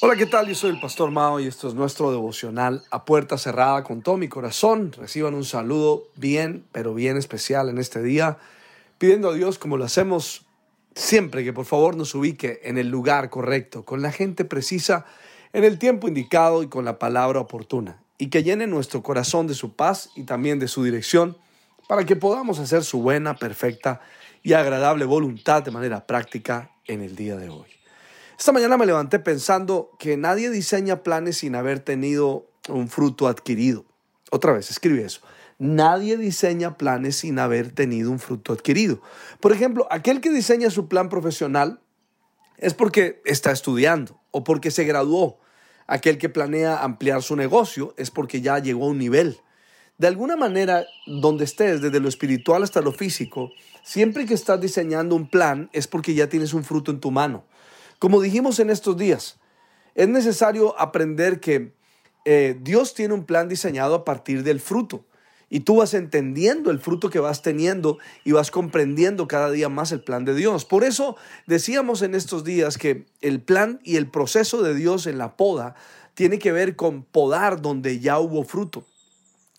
Hola, ¿qué tal? Yo soy el Pastor Mao y esto es nuestro devocional a puerta cerrada con todo mi corazón. Reciban un saludo bien, pero bien especial en este día, pidiendo a Dios, como lo hacemos siempre, que por favor nos ubique en el lugar correcto, con la gente precisa, en el tiempo indicado y con la palabra oportuna, y que llene nuestro corazón de su paz y también de su dirección, para que podamos hacer su buena, perfecta y agradable voluntad de manera práctica en el día de hoy. Esta mañana me levanté pensando que nadie diseña planes sin haber tenido un fruto adquirido. Otra vez, escribe eso. Nadie diseña planes sin haber tenido un fruto adquirido. Por ejemplo, aquel que diseña su plan profesional es porque está estudiando o porque se graduó. Aquel que planea ampliar su negocio es porque ya llegó a un nivel. De alguna manera, donde estés, desde lo espiritual hasta lo físico, siempre que estás diseñando un plan es porque ya tienes un fruto en tu mano. Como dijimos en estos días, es necesario aprender que eh, Dios tiene un plan diseñado a partir del fruto. Y tú vas entendiendo el fruto que vas teniendo y vas comprendiendo cada día más el plan de Dios. Por eso decíamos en estos días que el plan y el proceso de Dios en la poda tiene que ver con podar donde ya hubo fruto.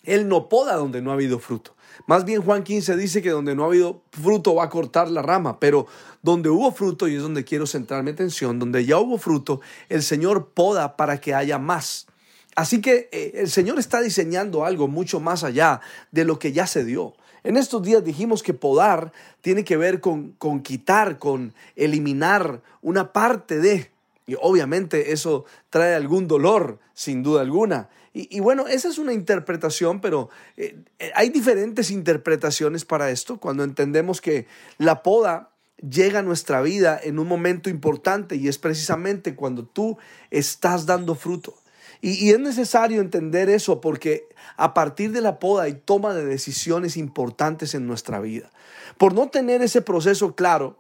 Él no poda donde no ha habido fruto. Más bien Juan 15 dice que donde no ha habido fruto va a cortar la rama, pero donde hubo fruto, y es donde quiero centrar mi atención, donde ya hubo fruto, el Señor poda para que haya más. Así que eh, el Señor está diseñando algo mucho más allá de lo que ya se dio. En estos días dijimos que podar tiene que ver con, con quitar, con eliminar una parte de, y obviamente eso trae algún dolor, sin duda alguna. Y, bueno, esa es una interpretación, pero eh, eh, hay diferentes interpretaciones para esto cuando entendemos que la poda llega a nuestra vida en un momento importante y es precisamente cuando tú estás dando fruto. Y, y, es necesario entender eso porque a partir de la poda hay toma de decisiones importantes en nuestra vida. Por no tener ese proceso claro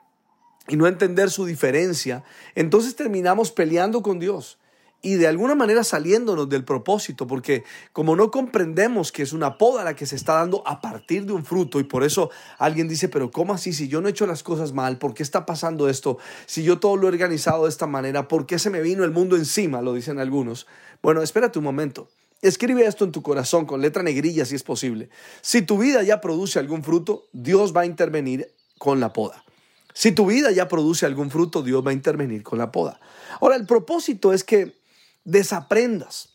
y no entender su diferencia, entonces terminamos peleando con Dios y de alguna manera saliéndonos del propósito, porque como no comprendemos que es una poda la que se está dando a partir de un fruto, y por eso alguien dice, pero ¿cómo así? Si yo no he hecho las cosas mal, ¿por qué está pasando esto? Si yo todo lo he organizado de esta manera, ¿por qué se me vino el mundo encima? Lo dicen algunos. Bueno, espérate un momento. Escribe esto en tu corazón con letra negrilla si es posible. Si tu vida ya produce algún fruto, Dios va a intervenir con la poda. Si tu vida ya produce algún fruto, Dios va a intervenir con la poda. Ahora, el propósito es que desaprendas,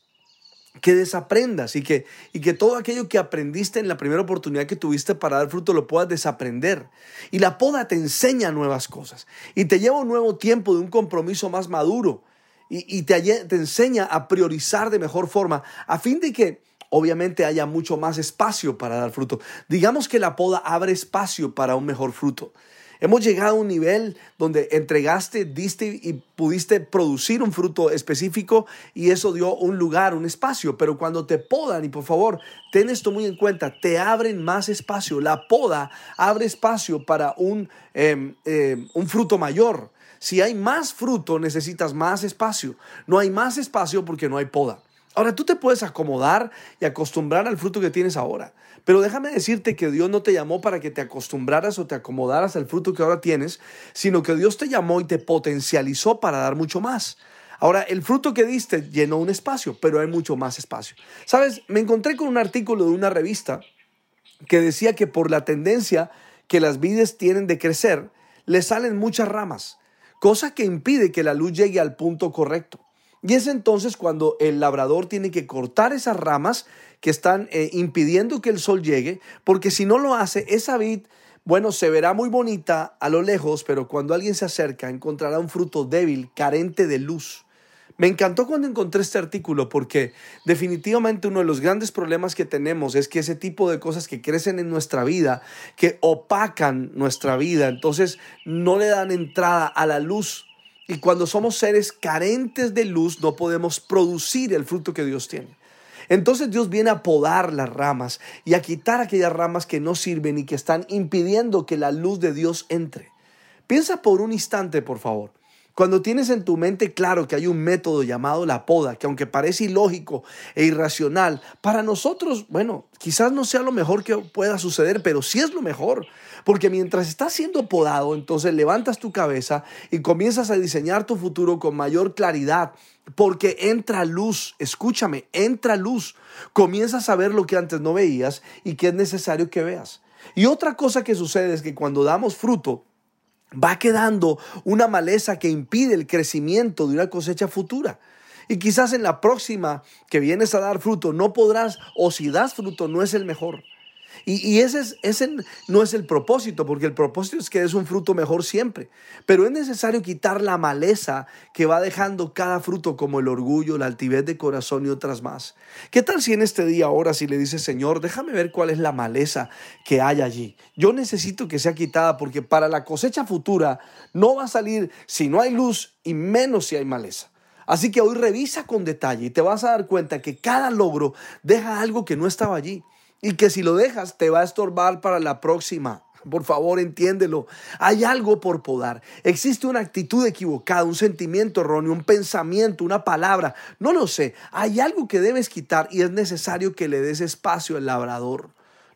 que desaprendas y que, y que todo aquello que aprendiste en la primera oportunidad que tuviste para dar fruto lo puedas desaprender. Y la poda te enseña nuevas cosas y te lleva un nuevo tiempo de un compromiso más maduro y, y te, te enseña a priorizar de mejor forma a fin de que obviamente haya mucho más espacio para dar fruto. Digamos que la poda abre espacio para un mejor fruto. Hemos llegado a un nivel donde entregaste, diste y pudiste producir un fruto específico y eso dio un lugar, un espacio. Pero cuando te podan, y por favor, ten esto muy en cuenta, te abren más espacio. La poda abre espacio para un, em, em, un fruto mayor. Si hay más fruto, necesitas más espacio. No hay más espacio porque no hay poda. Ahora tú te puedes acomodar y acostumbrar al fruto que tienes ahora. Pero déjame decirte que Dios no te llamó para que te acostumbraras o te acomodaras al fruto que ahora tienes, sino que Dios te llamó y te potencializó para dar mucho más. Ahora, el fruto que diste llenó un espacio, pero hay mucho más espacio. Sabes, me encontré con un artículo de una revista que decía que por la tendencia que las vides tienen de crecer, le salen muchas ramas, cosa que impide que la luz llegue al punto correcto. Y es entonces cuando el labrador tiene que cortar esas ramas que están eh, impidiendo que el sol llegue, porque si no lo hace, esa vid, bueno, se verá muy bonita a lo lejos, pero cuando alguien se acerca encontrará un fruto débil, carente de luz. Me encantó cuando encontré este artículo porque definitivamente uno de los grandes problemas que tenemos es que ese tipo de cosas que crecen en nuestra vida, que opacan nuestra vida, entonces no le dan entrada a la luz y cuando somos seres carentes de luz, no podemos producir el fruto que Dios tiene. Entonces Dios viene a podar las ramas y a quitar aquellas ramas que no sirven y que están impidiendo que la luz de Dios entre. Piensa por un instante, por favor. Cuando tienes en tu mente claro que hay un método llamado la poda, que aunque parece ilógico e irracional, para nosotros, bueno, quizás no sea lo mejor que pueda suceder, pero sí es lo mejor. Porque mientras estás siendo podado, entonces levantas tu cabeza y comienzas a diseñar tu futuro con mayor claridad. Porque entra luz, escúchame, entra luz. Comienzas a ver lo que antes no veías y que es necesario que veas. Y otra cosa que sucede es que cuando damos fruto, va quedando una maleza que impide el crecimiento de una cosecha futura. Y quizás en la próxima que vienes a dar fruto no podrás, o si das fruto no es el mejor. Y, ese, es, ese no es el propósito, porque el propósito es que des un fruto mejor siempre. Pero es necesario quitar la maleza que va dejando cada fruto, como el orgullo, la altivez de corazón y otras más. ¿Qué tal si en este día, ahora, si le dices, Señor, déjame ver cuál es la maleza que hay allí? Yo necesito que sea quitada, porque para la cosecha futura no va a salir si no hay luz y menos si hay maleza. Así que hoy revisa con detalle y te vas a dar cuenta que cada logro deja algo que no estaba allí y que si lo dejas te va a estorbar para la próxima. Por favor, entiéndelo. Hay algo por podar. Existe una actitud equivocada, un sentimiento erróneo, un pensamiento, una palabra. No lo sé. Hay algo que debes quitar y es necesario que le des espacio al labrador.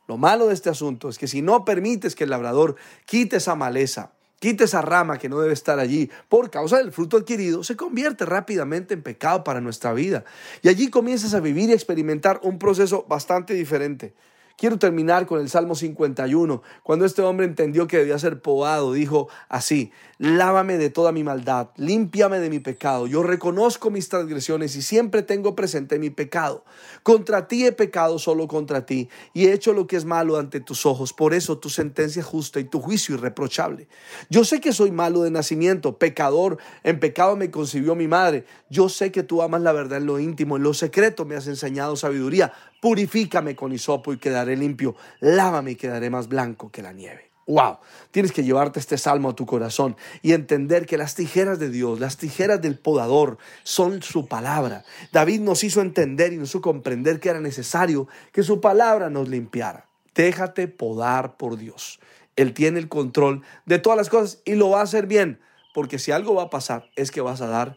Lo malo de este asunto es que si no permites que el labrador quite esa maleza, quite esa rama que no debe estar allí por causa del fruto adquirido, se convierte rápidamente en pecado para nuestra vida. Y allí comienzas a vivir y experimentar un proceso bastante diferente. Quiero terminar con el Salmo 51. Cuando este hombre entendió que debía ser podado, dijo así, lávame de toda mi maldad, límpiame de mi pecado. Yo reconozco mis transgresiones y siempre tengo presente mi pecado. Contra ti he pecado solo contra ti y he hecho lo que es malo ante tus ojos. Por eso tu sentencia es justa y tu juicio irreprochable. Yo sé que soy malo de nacimiento, pecador, en pecado me concibió mi madre. Yo sé que tú amas la verdad en lo íntimo, en lo secreto me has enseñado sabiduría. Purifícame con hisopo y quedaré limpio. Lávame y quedaré más blanco que la nieve. Wow, tienes que llevarte este salmo a tu corazón y entender que las tijeras de Dios, las tijeras del podador, son su palabra. David nos hizo entender y nos hizo comprender que era necesario que su palabra nos limpiara. Déjate podar por Dios. Él tiene el control de todas las cosas y lo va a hacer bien, porque si algo va a pasar es que vas a dar